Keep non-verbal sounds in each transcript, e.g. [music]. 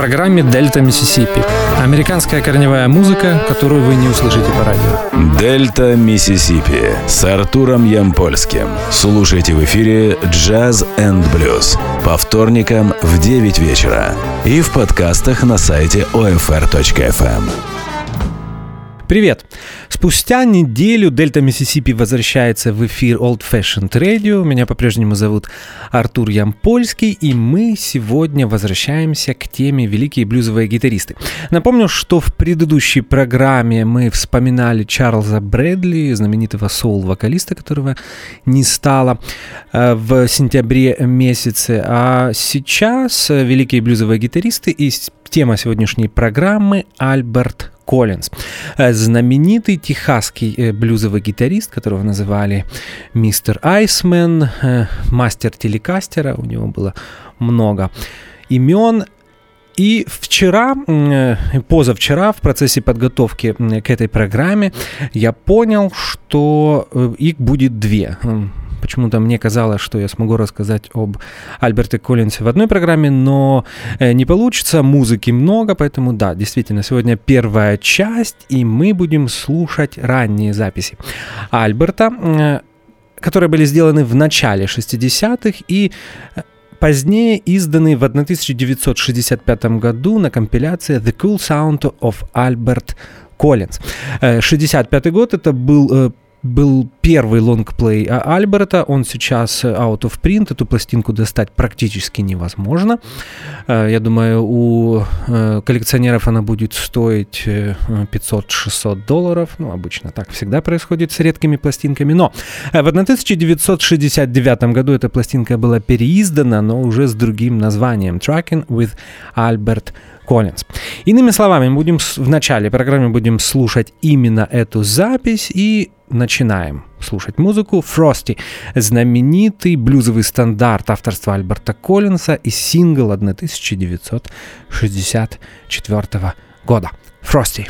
программе «Дельта Миссисипи». Американская корневая музыка, которую вы не услышите по радио. «Дельта Миссисипи» с Артуром Ямпольским. Слушайте в эфире «Джаз энд блюз» по вторникам в 9 вечера и в подкастах на сайте OFR.FM. Привет! Спустя неделю Дельта Миссисипи возвращается в эфир Old Fashioned Radio. Меня по-прежнему зовут Артур Ямпольский, и мы сегодня возвращаемся к теме «Великие блюзовые гитаристы». Напомню, что в предыдущей программе мы вспоминали Чарльза Брэдли, знаменитого соул-вокалиста, которого не стало э, в сентябре месяце. А сейчас великие блюзовые гитаристы и тема сегодняшней программы Альберт Коллинз. Э, знаменитый техасский э, блюзовый гитарист, которого называли мистер Айсмен, э, мастер телекастера, у него было много имен. И вчера, позавчера, в процессе подготовки к этой программе, я понял, что их будет две. Почему-то мне казалось, что я смогу рассказать об Альберте Коллинсе в одной программе, но э, не получится, музыки много, поэтому да, действительно, сегодня первая часть, и мы будем слушать ранние записи Альберта, э, которые были сделаны в начале 60-х и э, позднее изданы в 1965 году на компиляции The Cool Sound of Albert Collins. 65 год это был был первый лонгплей Альберта, он сейчас out of print, эту пластинку достать практически невозможно. Э, я думаю, у э, коллекционеров она будет стоить 500-600 э, долларов, ну, обычно так всегда происходит с редкими пластинками, но в 1969 году эта пластинка была переиздана, но уже с другим названием Tracking with Albert Collins. Иными словами, мы будем в начале программы будем слушать именно эту запись и начинаем слушать музыку. Frosty – знаменитый блюзовый стандарт авторства Альберта Коллинса и сингл 1964 года. Frosty.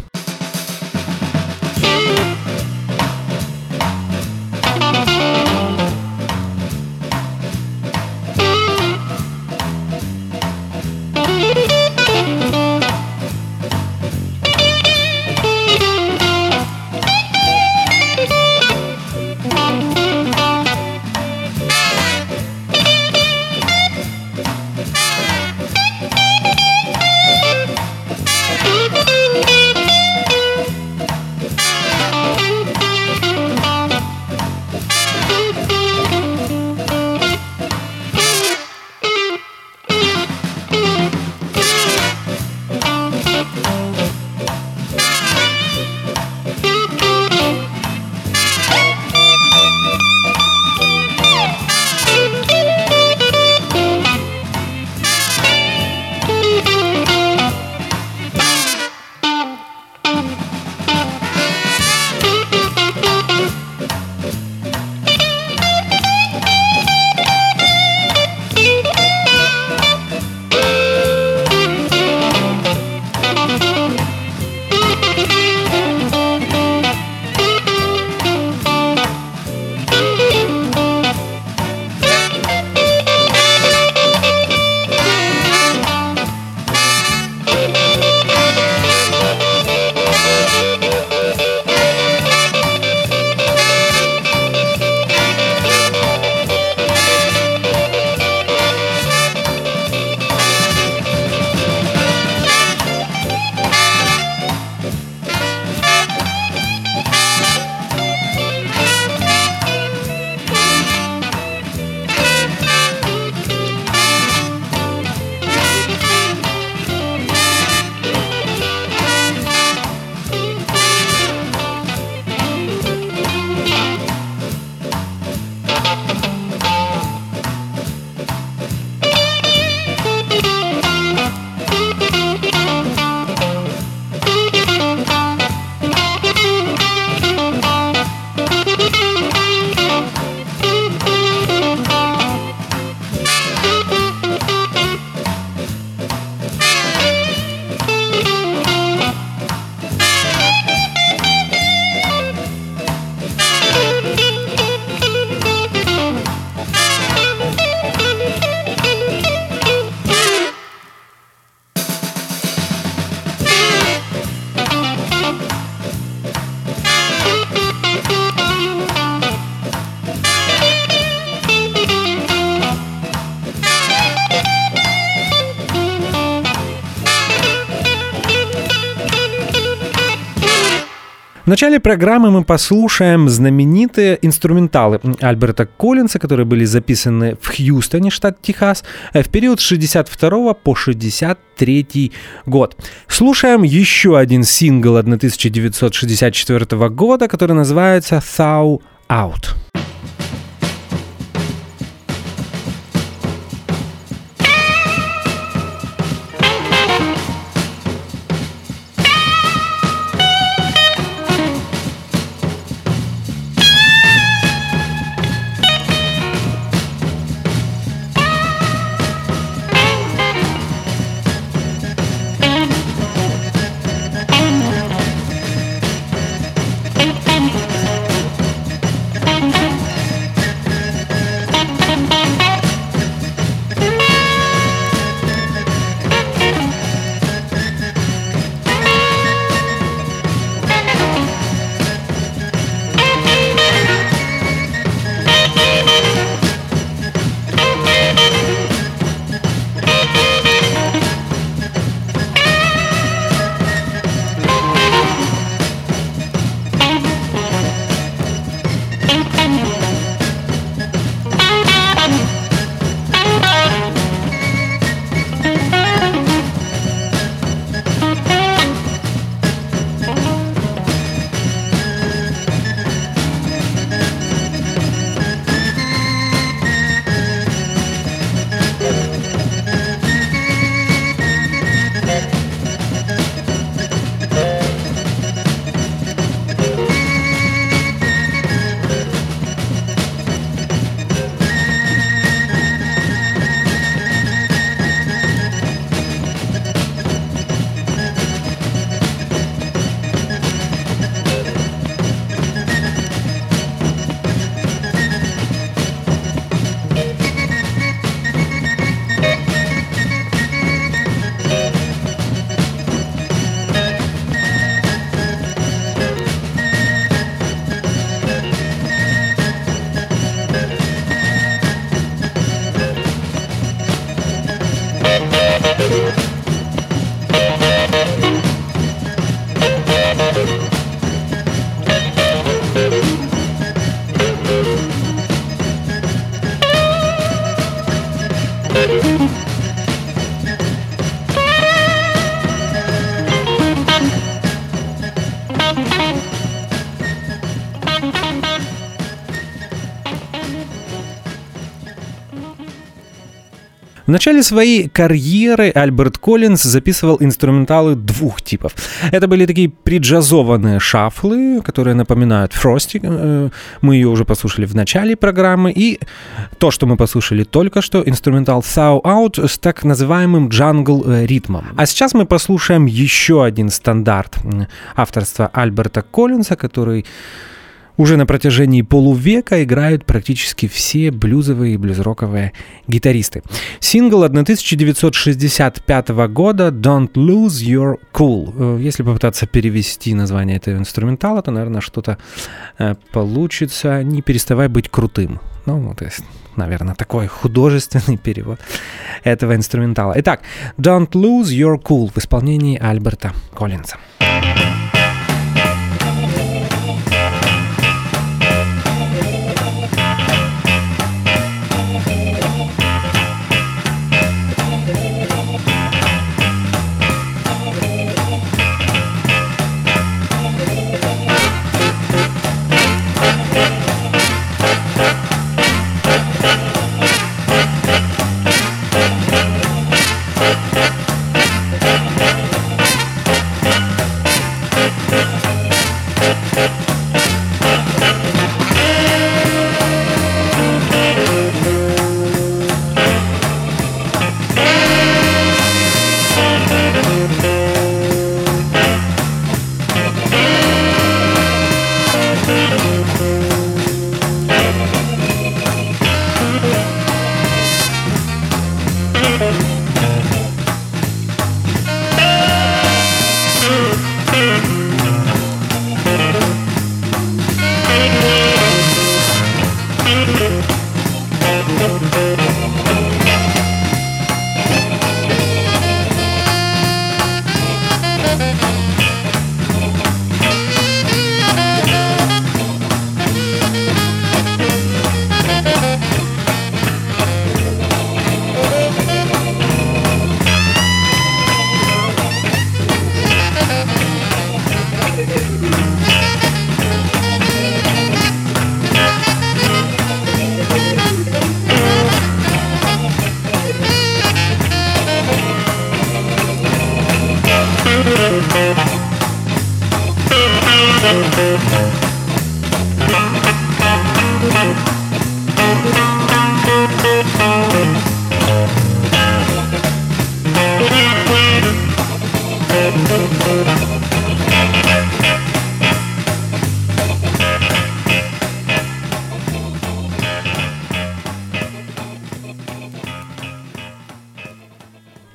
Начале программы мы послушаем знаменитые инструменталы Альберта Коллинса, которые были записаны в Хьюстоне, штат Техас, э, в период с 62 по 63 год. Слушаем еще один сингл 1964 года, который называется «Thaw Out». В начале своей карьеры Альберт Коллинз записывал инструменталы двух типов. Это были такие приджазованные шафлы, которые напоминают Фрости. Э, мы ее уже послушали в начале программы. И то, что мы послушали только что, инструментал Thaw Out с так называемым джангл э, ритмом. А сейчас мы послушаем еще один стандарт авторства Альберта Коллинза, который уже на протяжении полувека играют практически все блюзовые и блюзроковые гитаристы. Сингл 1965 года «Don't Lose Your Cool». Э, если попытаться перевести название этого инструментала, то, наверное, что-то э, получится «Не переставай быть крутым». Ну, есть, наверное, такой художественный [laughs] перевод этого инструментала. Итак, «Don't Lose Your Cool» в исполнении Альберта Коллинза.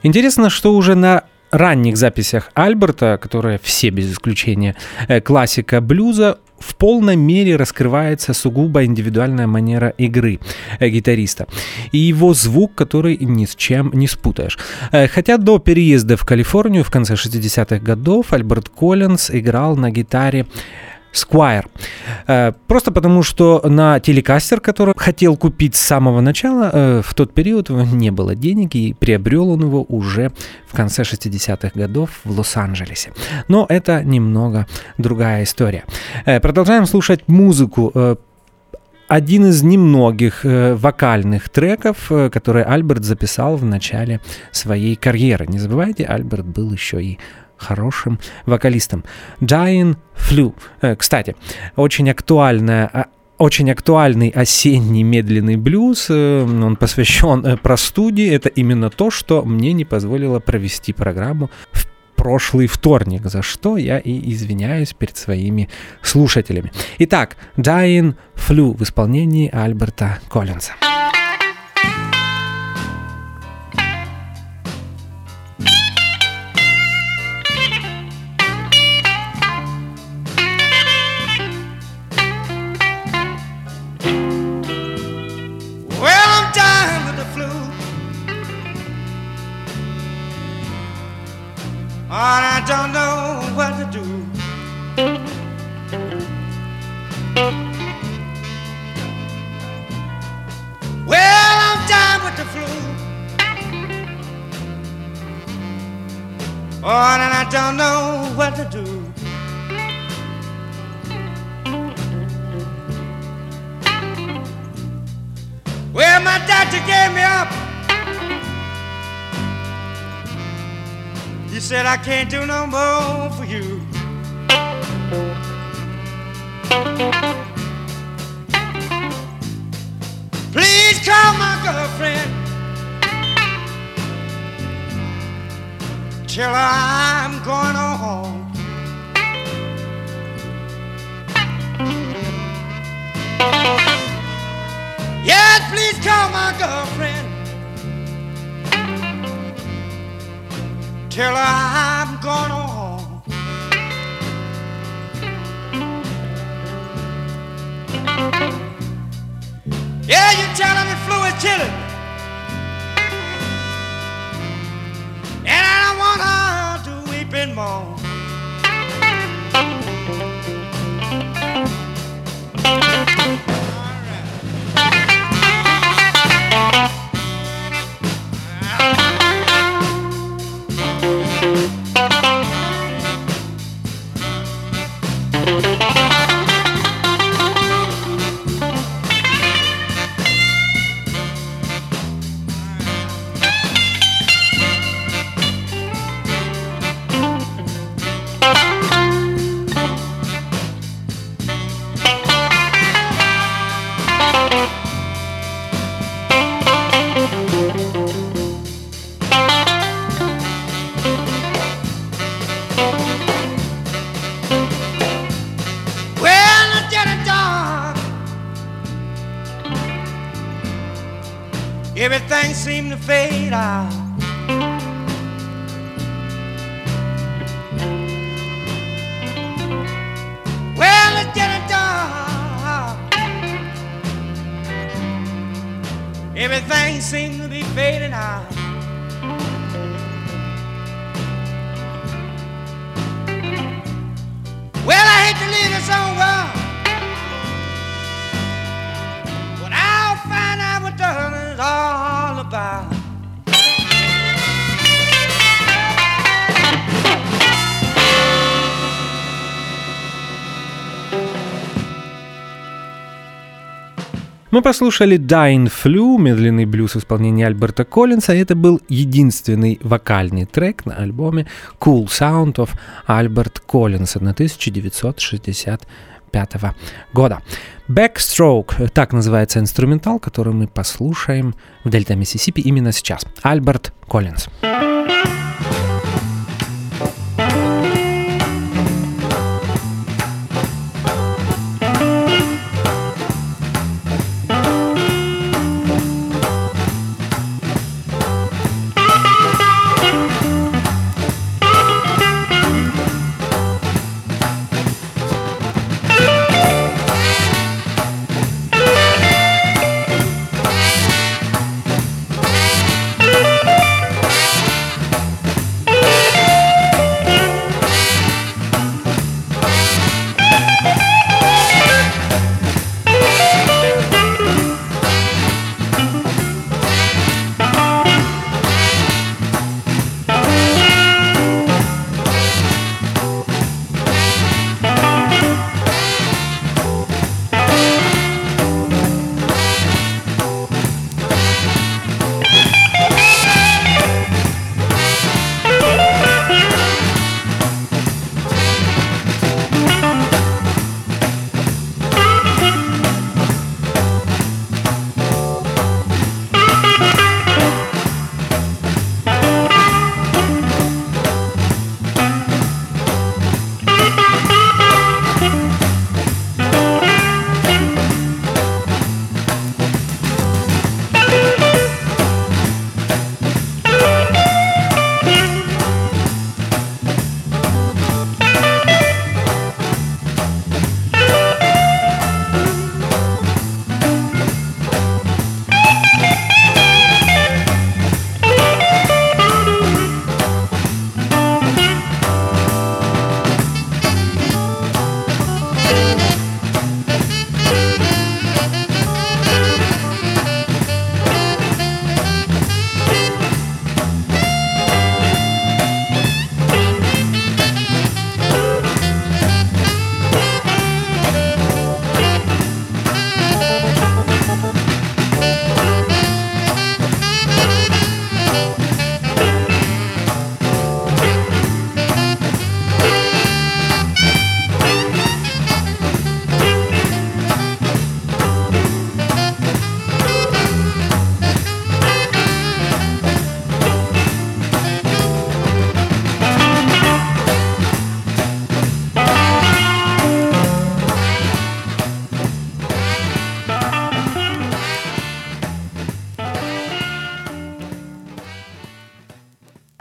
Интересно, что уже на ранних записях Альберта, которая все без исключения э, классика блюза, в полной мере раскрывается сугубо индивидуальная манера игры э, гитариста и его звук, который ни с чем не спутаешь. Э, хотя до переезда в Калифорнию в конце 60-х годов Альберт Коллинз играл на гитаре Squire. Э, просто потому, что на телекастер, который хотел купить с самого начала, э, в тот период не было денег, и приобрел он его уже в конце 60-х годов в Лос-Анджелесе. Но это немного другая история. Э, продолжаем слушать музыку один из немногих вокальных треков, которые Альберт записал в начале своей карьеры. Не забывайте, Альберт был еще и хорошим вокалистом. Giant Flu. Э, кстати, очень актуальная а, очень актуальный осенний медленный блюз. Э, он посвящен э, простуде. Это именно то, что мне не позволило провести программу в прошлый вторник, за что я и извиняюсь перед своими слушателями. Итак, Dying Flu в исполнении Альберта Коллинса. And I don't know what to do. Well, I'm down with the flu. Oh, and I don't know what to do. Well, my doctor gave me up. You said I can't do no more for you. Please call my girlfriend. Tell her I'm going home. Yes, please call my girlfriend. till I'm gone home. Yeah, you telling me flu is chilling. And I don't wanna do weeping more. Everything seemed to fade out. Well, it's getting dark. Everything seemed to be fading out. Well, I hate to leave this old world. about. Мы послушали Dying Flu, медленный блюз в исполнении Альберта Коллинса, это был единственный вокальный трек на альбоме Cool Sound of Альберт Коллинса на 1960 2005 года. Backstroke, э, так называется инструментал, который мы послушаем в Дельта Миссисипи именно сейчас. Альберт Коллинз. Коллинз.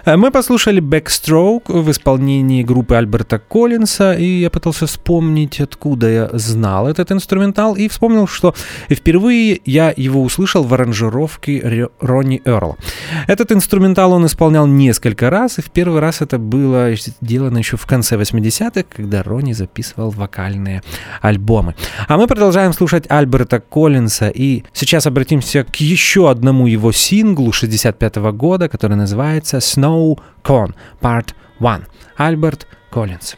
Мы послушали Backstroke в исполнении группы Альберта Коллинса, и я пытался вспомнить, откуда я знал этот инструментал, и вспомнил, что впервые я его услышал в аранжировке Ронни Эрл. Этот инструментал он исполнял несколько раз, и в первый раз это было сделано еще в конце 80-х, когда Ронни записывал вокальные альбомы. А мы продолжаем слушать Альберта Коллинса, и сейчас обратимся к еще одному его синглу 65 -го года, который называется «Snow No Con, Part 1. Альберт Коллинз.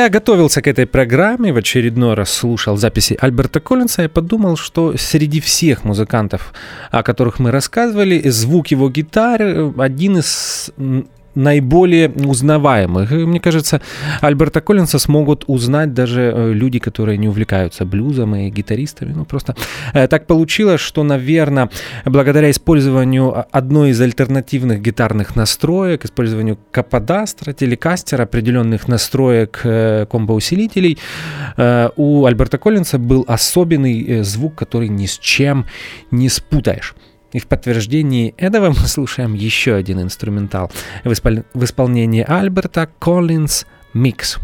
Когда я готовился к этой программе, в очередной раз слушал записи Альберта Коллинса, я подумал, что среди всех музыкантов, о которых мы рассказывали, звук его гитары один из наиболее узнаваемых. мне кажется, Альберта Коллинса смогут узнать даже э, люди, которые не увлекаются блюзом и гитаристами. Ну, просто э, так получилось, что, наверное, благодаря использованию одной из альтернативных гитарных настроек, использованию каподастра, телекастера, определенных настроек э, комбоусилителей, у Альберта Коллинса был особенный звук, который ни с чем не спутаешь. И в подтверждении этого мы слушаем еще один инструментал в, испол... в исполнении Альберта Коллинз «Микс».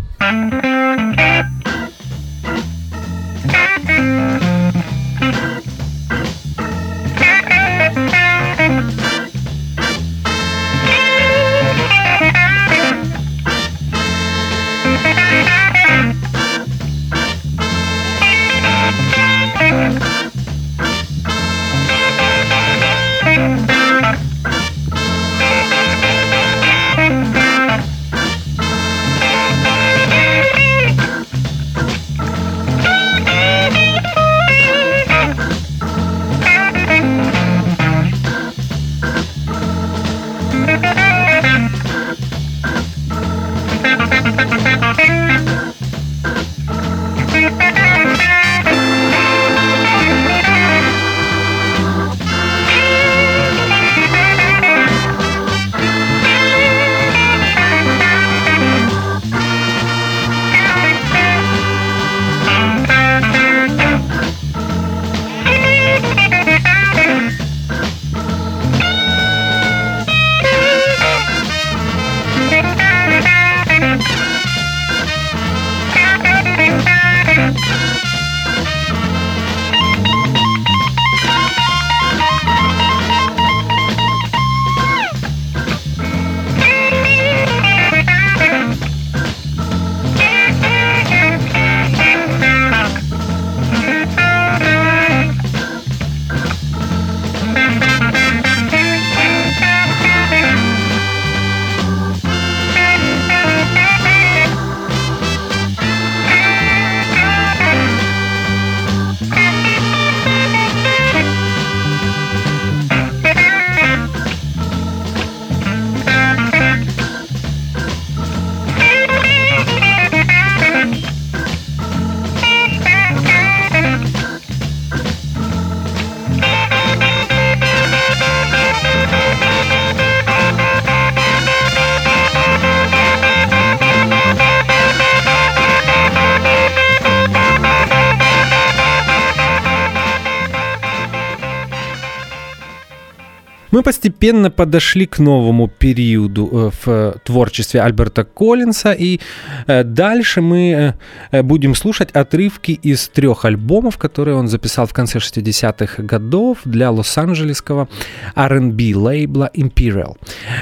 Постепенно подошли к новому периоду э, в творчестве Альберта Коллинса, и э, дальше мы э, будем слушать отрывки из трех альбомов, которые он записал в конце 60-х годов для лос-анджелесского R&B лейбла Imperial.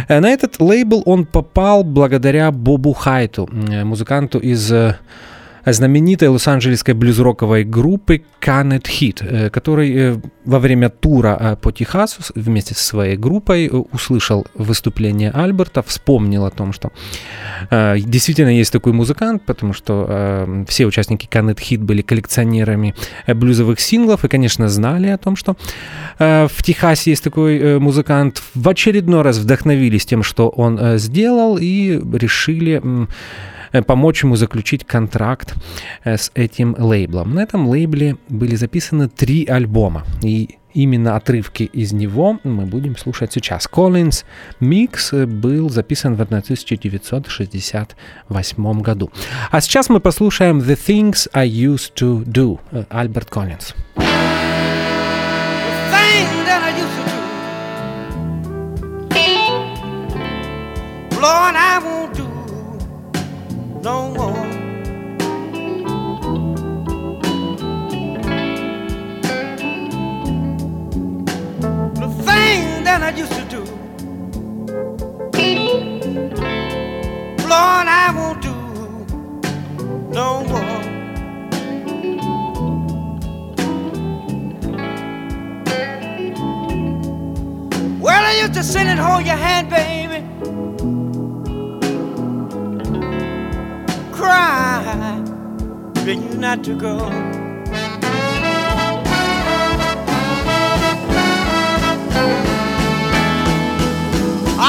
На этот лейбл он попал благодаря Бобу Хайту, музыканту из знаменитой лос-анджелесской блюз-роковой группы Canet Hit, э, который э, во время тура э, по Техасу вместе со своей группой услышал выступление Альберта, вспомнил о том, что действительно есть такой музыкант, потому что все участники Canet Hit были коллекционерами блюзовых синглов и, конечно, знали о том, что в Техасе есть такой музыкант. В очередной раз вдохновились тем, что он сделал и решили помочь ему заключить контракт э, с этим лейблом. На этом лейбле были записаны три альбома, и именно отрывки из него мы будем слушать сейчас. Collins Mix был записан в 1968 году. А сейчас мы послушаем The Things I Used to Do, э, Альберт Коллинз. Lord, I won't do no more. The thing that I used to do, Lord, I won't do no more. Well, I used to sit and hold your hand, baby. Cry not to go.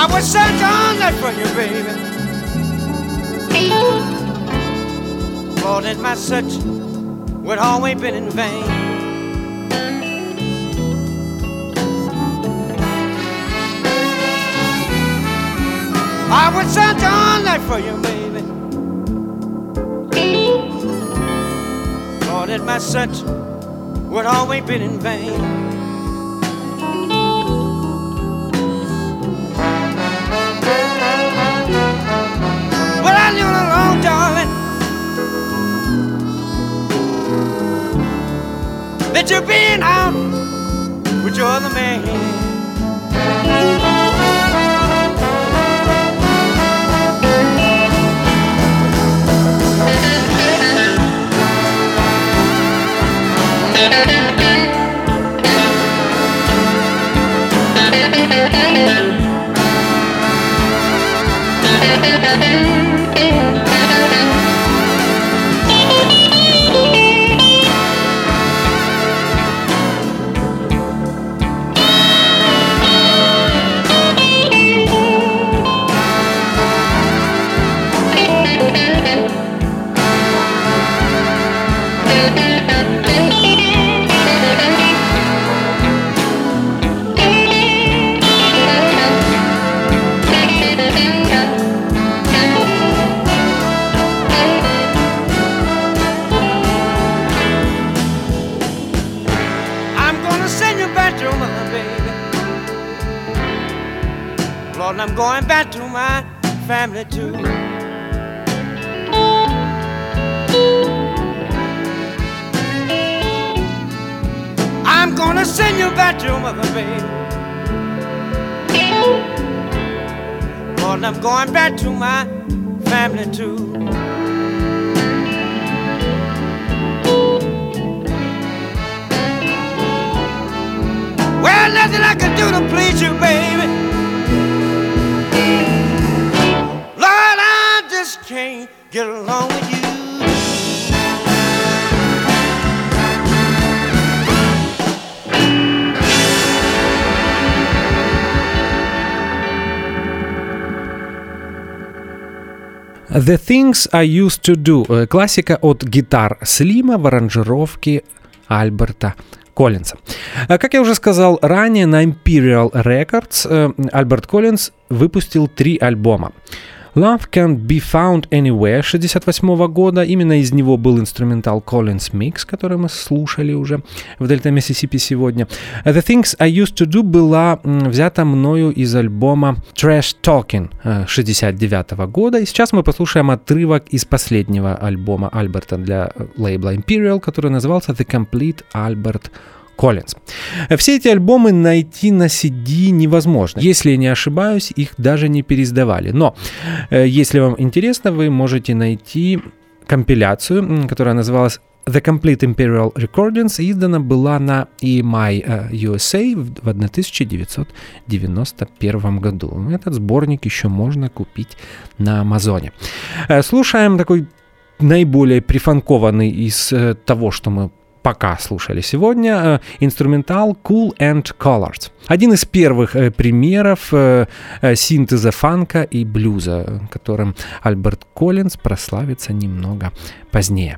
I was sent on that for you, baby. Lord, that my search would always been in vain. I would send on that for you, baby. That my search would always been in vain. That you're being out with your other man. Thank you. Going back to my family too. Well, nothing I can do to please you, baby. Lord, I just can't get along with The Things I Used to Do. Э, Классика от гитар Слима в аранжировке Альберта Коллинса. Э, Как я уже сказал ранее, на Imperial Records э, Альберт Коллинз выпустил три альбома. Love Can't Be Found Anywhere 68 года. Именно из него был инструментал Collins Mix, который мы слушали уже в Дельта Миссисипи сегодня. The Things I Used to Do была взята мною из альбома Trash Talking э, 69 года. И сейчас мы послушаем отрывок из последнего альбома Альберта для э, лейбла Imperial, который назывался The Complete Albert Коллинз. Все эти альбомы найти на CD невозможно. Если не ошибаюсь, их даже не переиздавали. Но э, если вам интересно, вы можете найти компиляцию, которая называлась The Complete Imperial Recordings издана была на EMI э, USA в в 1991 году. Этот сборник еще можно купить на Амазоне. Э, Слушаем такой наиболее прифанкованный из того, что мы пока слушали сегодня, э, инструментал Cool and Colored. Один из первых э, примеров э, синтеза фанка и блюза, которым Альберт Коллинз прославится немного позднее.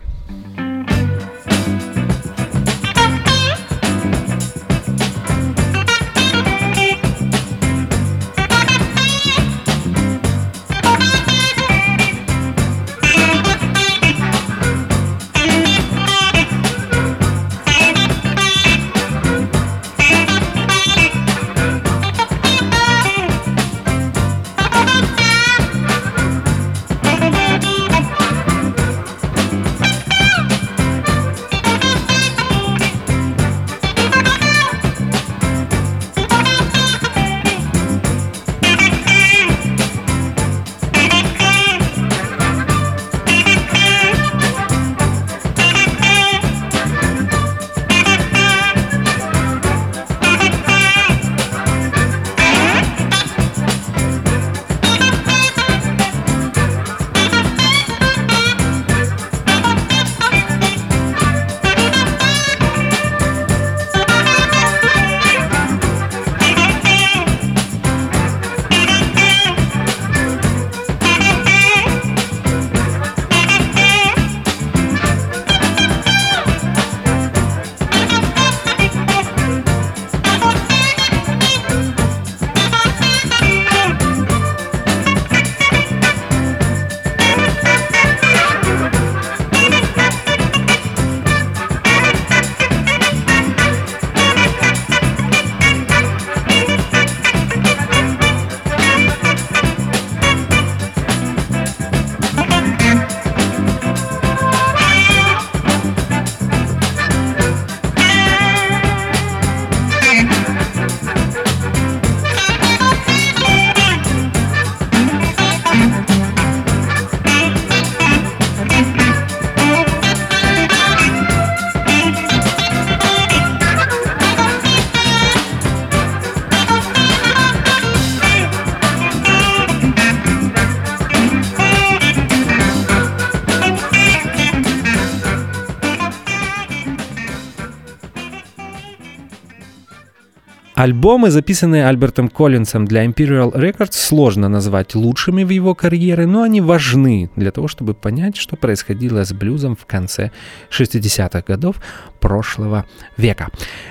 Альбомы, записанные Альбертом Коллинсом для Imperial Records, сложно назвать лучшими в его карьере, но они важны для того, чтобы понять, что происходило с блюзом в конце 60-х годов прошлого века.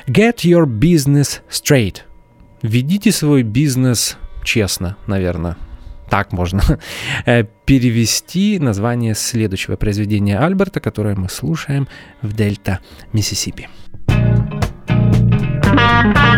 Get your business straight. Ведите свой бизнес честно, наверное. Так можно э, перевести название следующего произведения Альберта, которое мы слушаем в Дельта, Миссисипи. thank you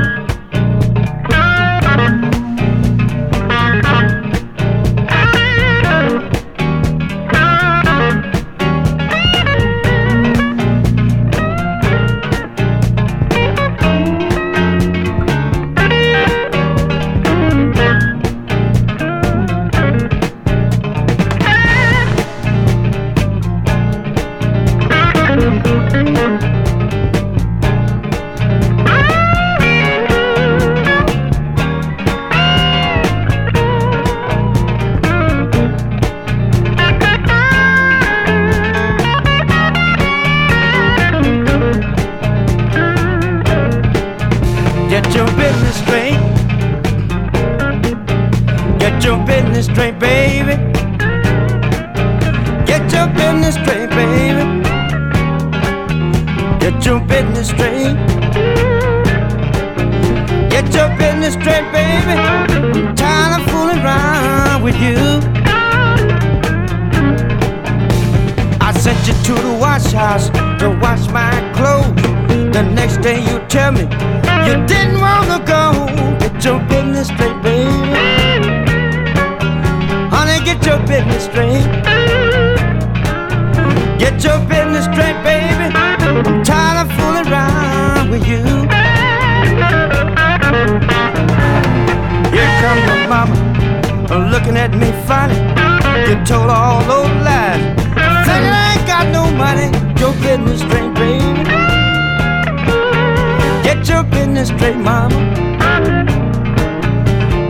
straight, mama.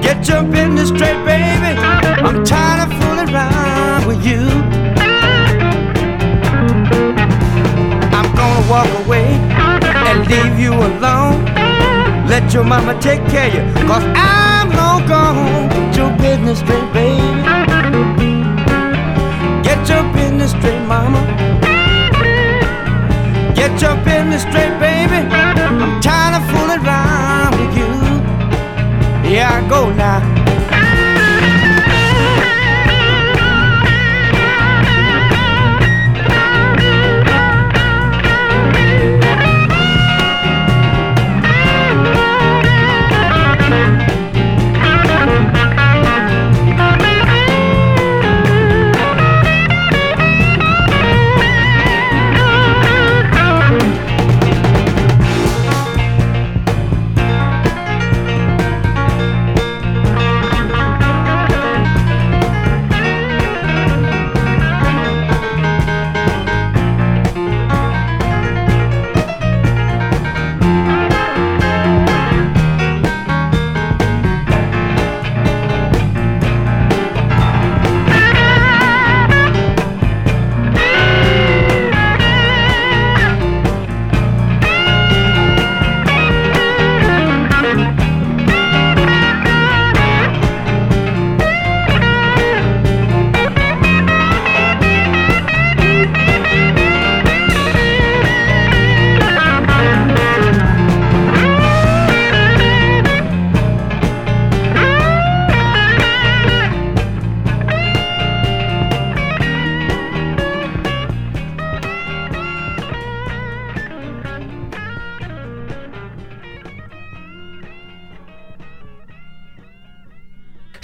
Get your business straight, baby. I'm tired of fooling around with you. I'm gonna walk away and leave you alone. Let your mama take care of you, cause I'm long gone. Get your business straight, baby. Get your business straight, mama. Get your business straight, baby. I'm tired. Yeah, I go now.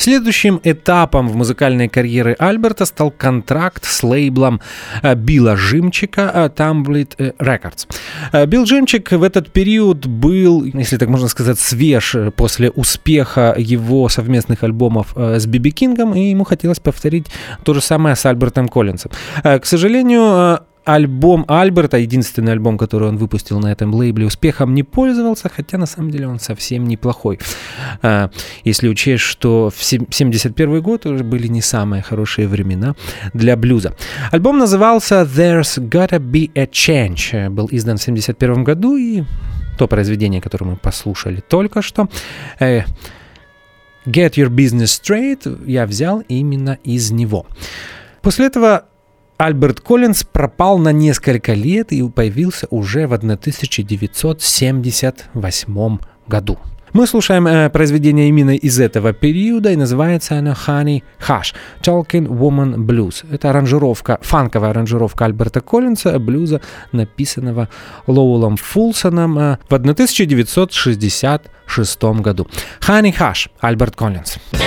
Следующим этапом в музыкальной карьере Альберта стал контракт с лейблом э, Билла Жимчика э, Tumbleweed э, Records. Билл Жимчик в этот период был, если так можно сказать, свеж после успеха его совместных альбомов с Биби Кингом, и ему хотелось повторить то же самое с Альбертом Коллинсом. К сожалению, альбом Альберта, единственный альбом, который он выпустил на этом лейбле, успехом не пользовался, хотя на самом деле он совсем неплохой. А, если учесть, что в 71 год уже были не самые хорошие времена для блюза. Альбом назывался There's Gotta Be a Change. Был издан в 71 году и то произведение, которое мы послушали только что, э, Get Your Business Straight, я взял именно из него. После этого Альберт Коллинз пропал на несколько лет и появился уже в 1978 году. Мы слушаем э, произведение именно из этого периода, и называется оно Honey Hush – Talking Woman Blues. Это аранжировка, фанковая аранжировка Альберта Коллинса, э, блюза, написанного Лоулом Фулсоном э, в 1966 году. Honey Hush – Альберт Коллинс. Коллинз.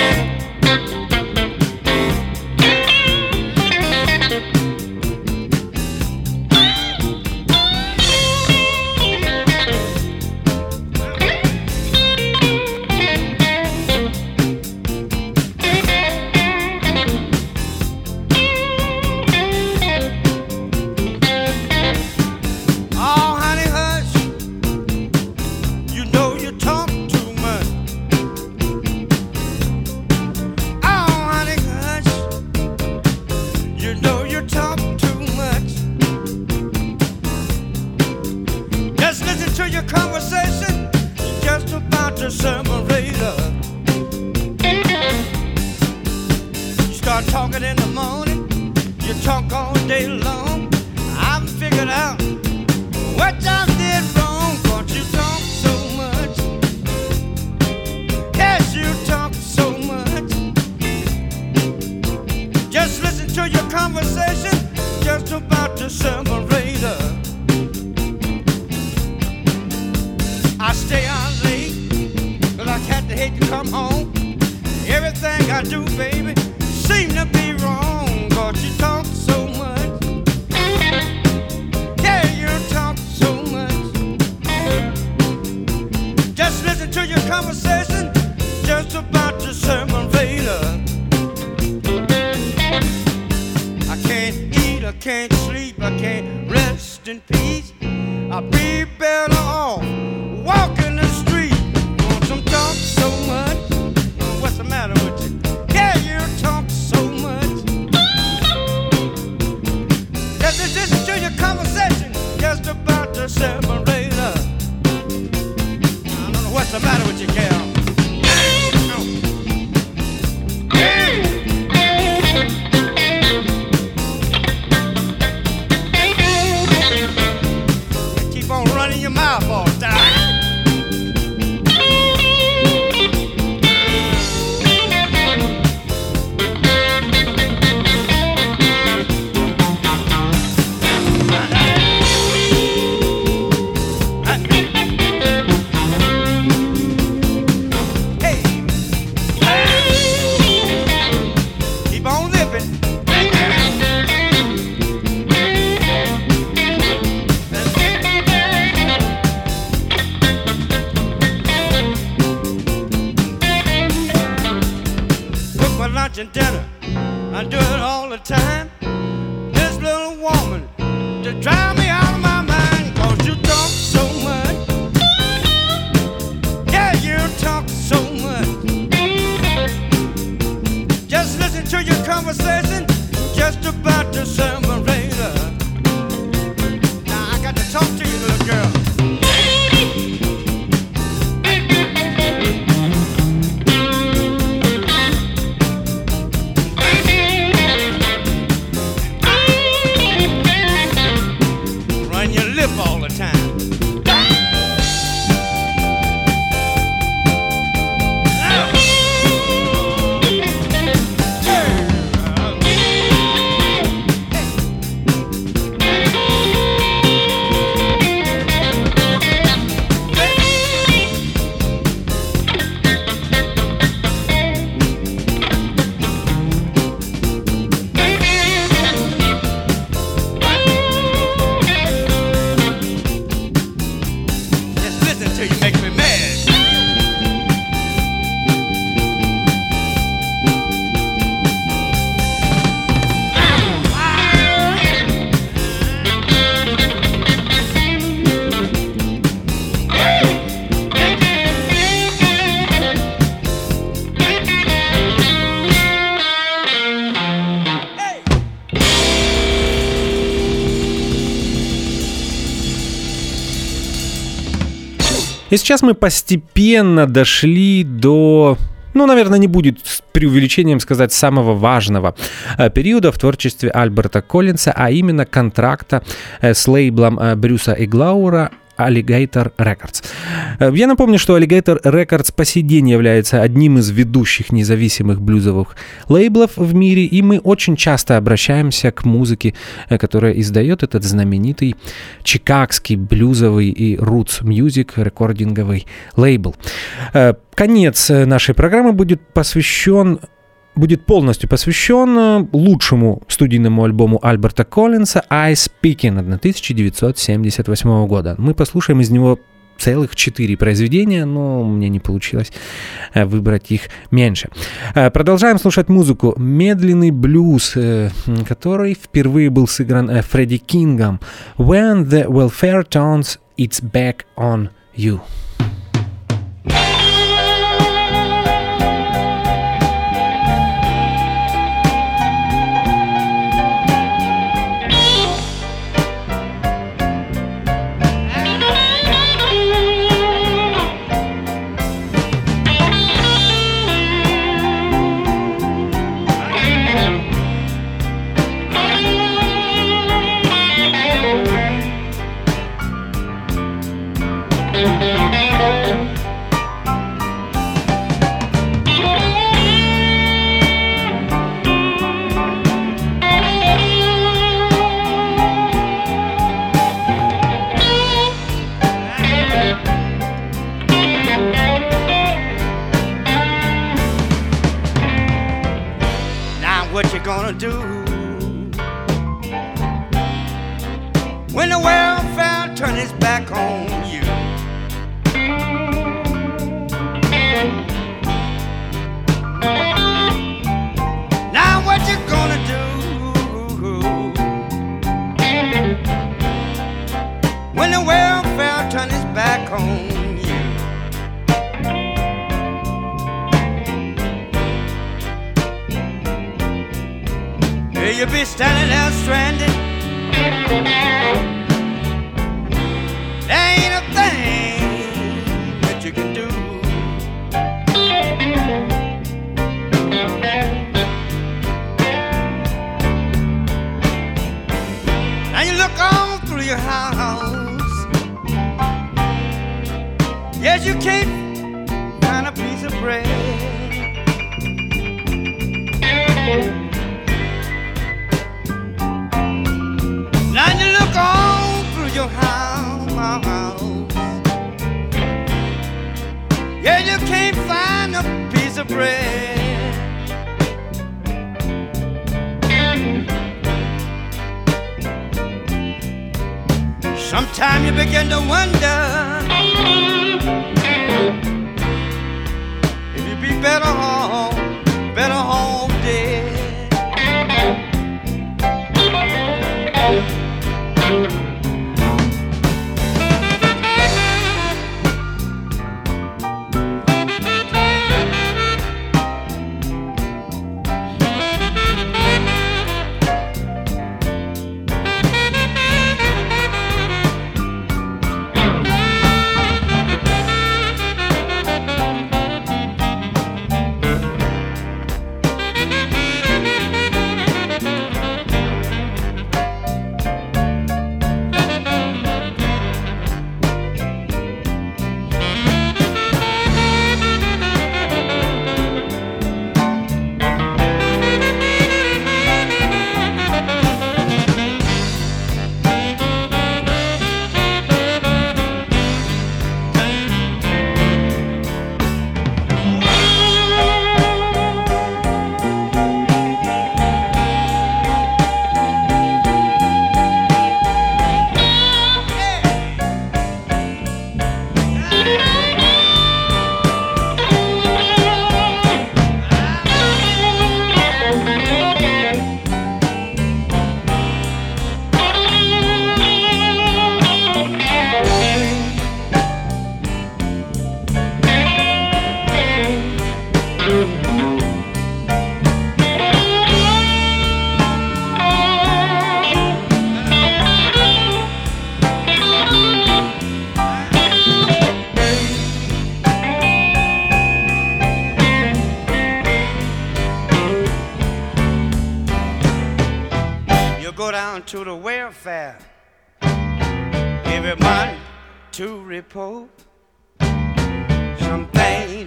И сейчас мы постепенно дошли до ну, наверное, не будет с преувеличением сказать самого важного э, периода в творчестве Альберта Коллинса, а именно контракта э, с лейблом э, Брюса Иглаура Alligator Records. Э, я напомню, что Alligator Records по сей день является одним из ведущих независимых блюзовых лейблов в мире, и мы очень часто обращаемся к музыке, э, которая издает этот знаменитый чикагский блюзовый и roots music рекординговый лейбл. Э, конец нашей программы будет посвящен будет полностью посвящен э, лучшему студийному альбому Альберта Коллинса «I Speaking» 1978 года. Мы послушаем из него целых четыре произведения, но мне не получилось э, выбрать их меньше. Э, продолжаем слушать музыку. Медленный блюз, который впервые был сыгран Фредди Кингом. «When the welfare turns its back on you».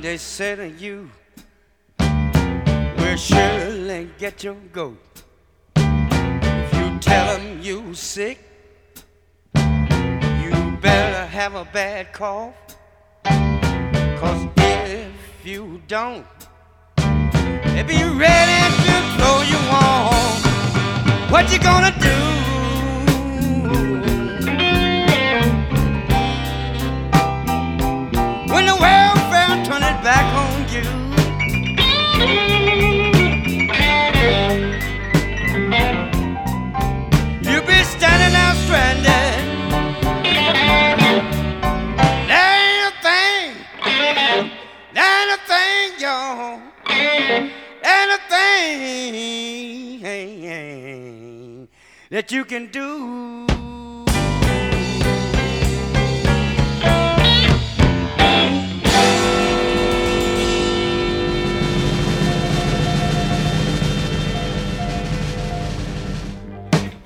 They said to you we'll surely get your goat. If you tell them you sick, you better have a bad cough. Cause if you don't, they be ready to throw you on. What you gonna do? Back on you. You be standing out stranded. Ain't a thing, ain't a thing, y'all. Ain't a thing that you can do.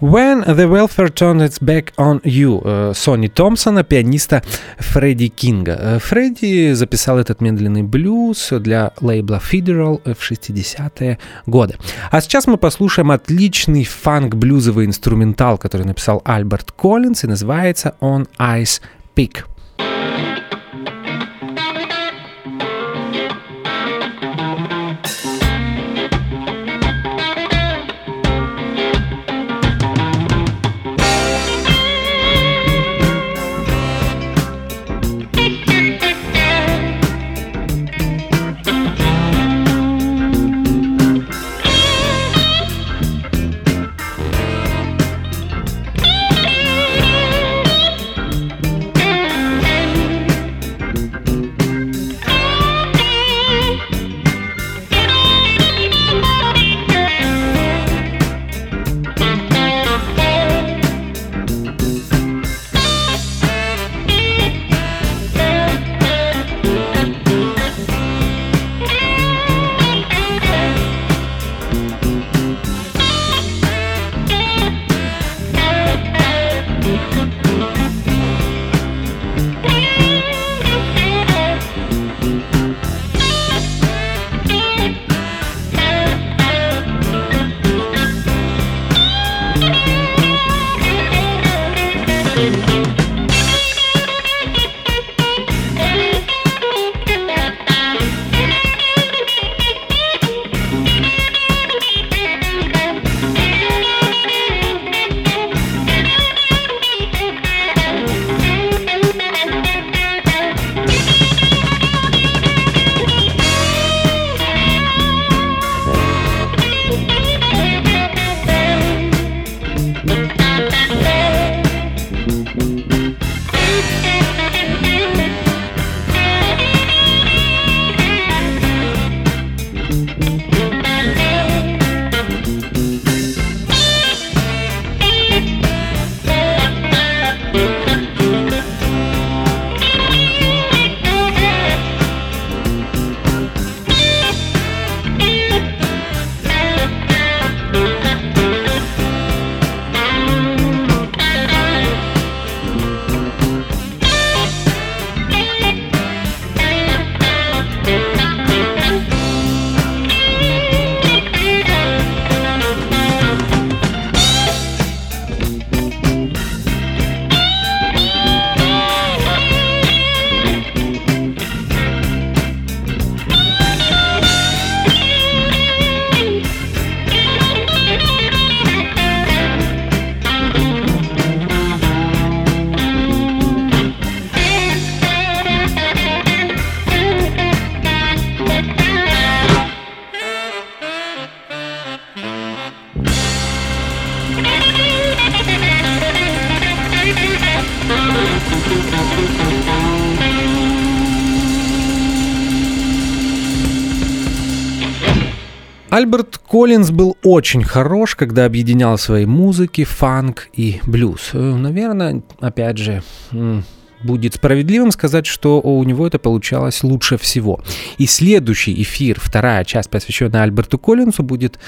When the Welfare Turned Its Back on You э, Сони Томпсона, пианиста Фредди Кинга. Э, Фредди записал этот медленный блюз для лейбла Federal в 60-е годы. А сейчас мы послушаем отличный фанк-блюзовый инструментал, который написал Альберт Коллинз и называется On Ice Peak. Альберт Коллинз был очень хорош, когда объединял в своей музыке фанк и блюз. Э, Наверное, опять же, будет справедливым сказать, что у него это получалось лучше всего. И следующий эфир, вторая часть, посвященная Альберту Коллинсу, будет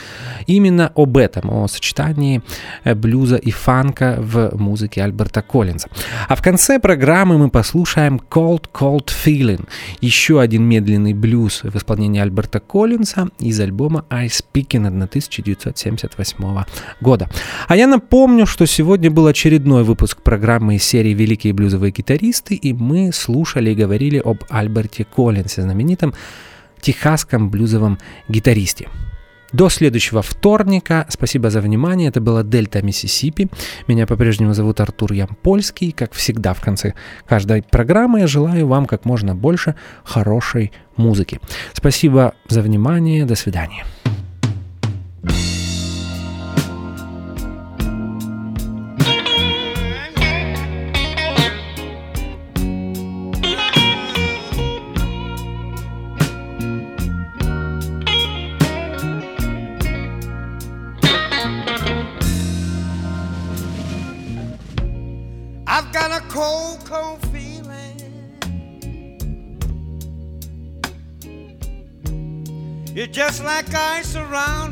именно об этом, о сочетании э, блюза и фанка в музыке Альберта Коллинса. А в конце программы мы послушаем Cold Cold Feeling, еще один медленный блюз в исполнении Альберта Коллинса из альбома I Speaking 1978 года. А я напомню, что сегодня был очередной выпуск программы из серии «Великие блюзовые гитаристы», и мы слушали и говорили об Альберте Коллинсе, знаменитом техасском блюзовом гитаристе. До следующего вторника. Спасибо за внимание. Это была Дельта Миссисипи. Меня по-прежнему зовут Артур Ямпольский. Как всегда в конце каждой программы я желаю вам как можно больше хорошей музыки. Спасибо за внимание. До свидания.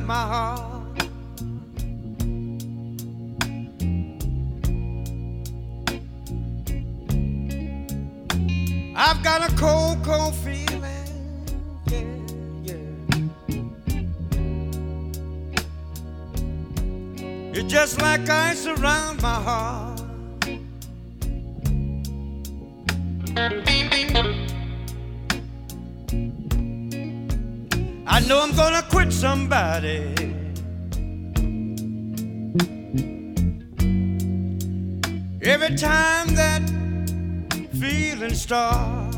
My heart. I've got a cold, cold feeling. Yeah, yeah. It's just like ice around my heart. I know I'm gonna somebody. Every time that feeling starts.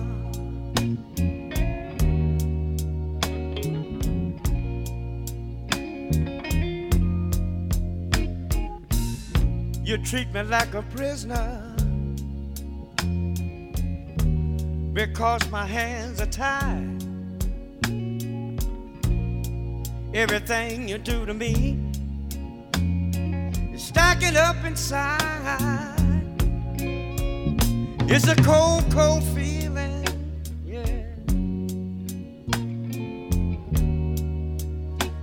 You treat me like a prisoner because my hands are tied. Everything you do to me is stacking up inside. It's a cold, cold feeling. Yeah.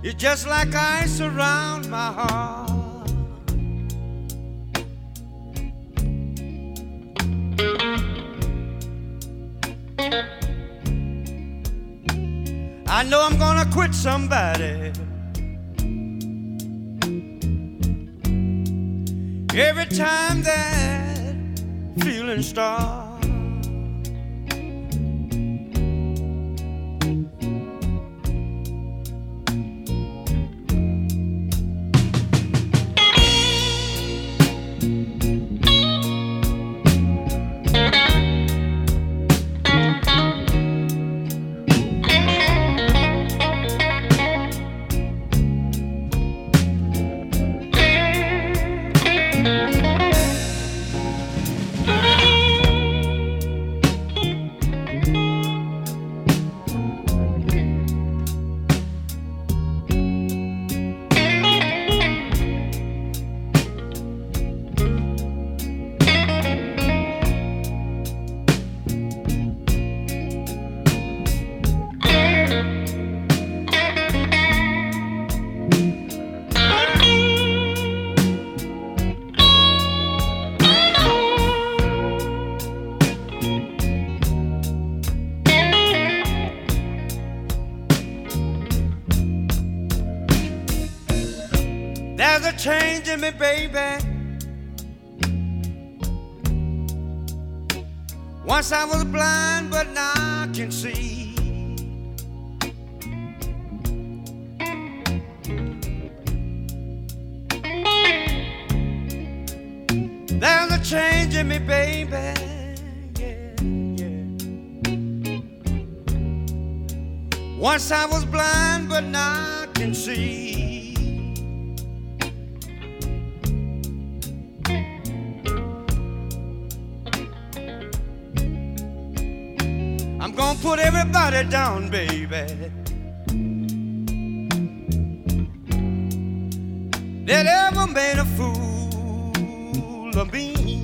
It's just like ice around my heart. I know I'm gonna quit somebody. Every time that feeling starts. Baby. Once I was blind, but now I can see. There's a change in me, baby. Yeah, yeah. Once I was blind, but now I can see. Put everybody down, baby. That ever made a fool of me.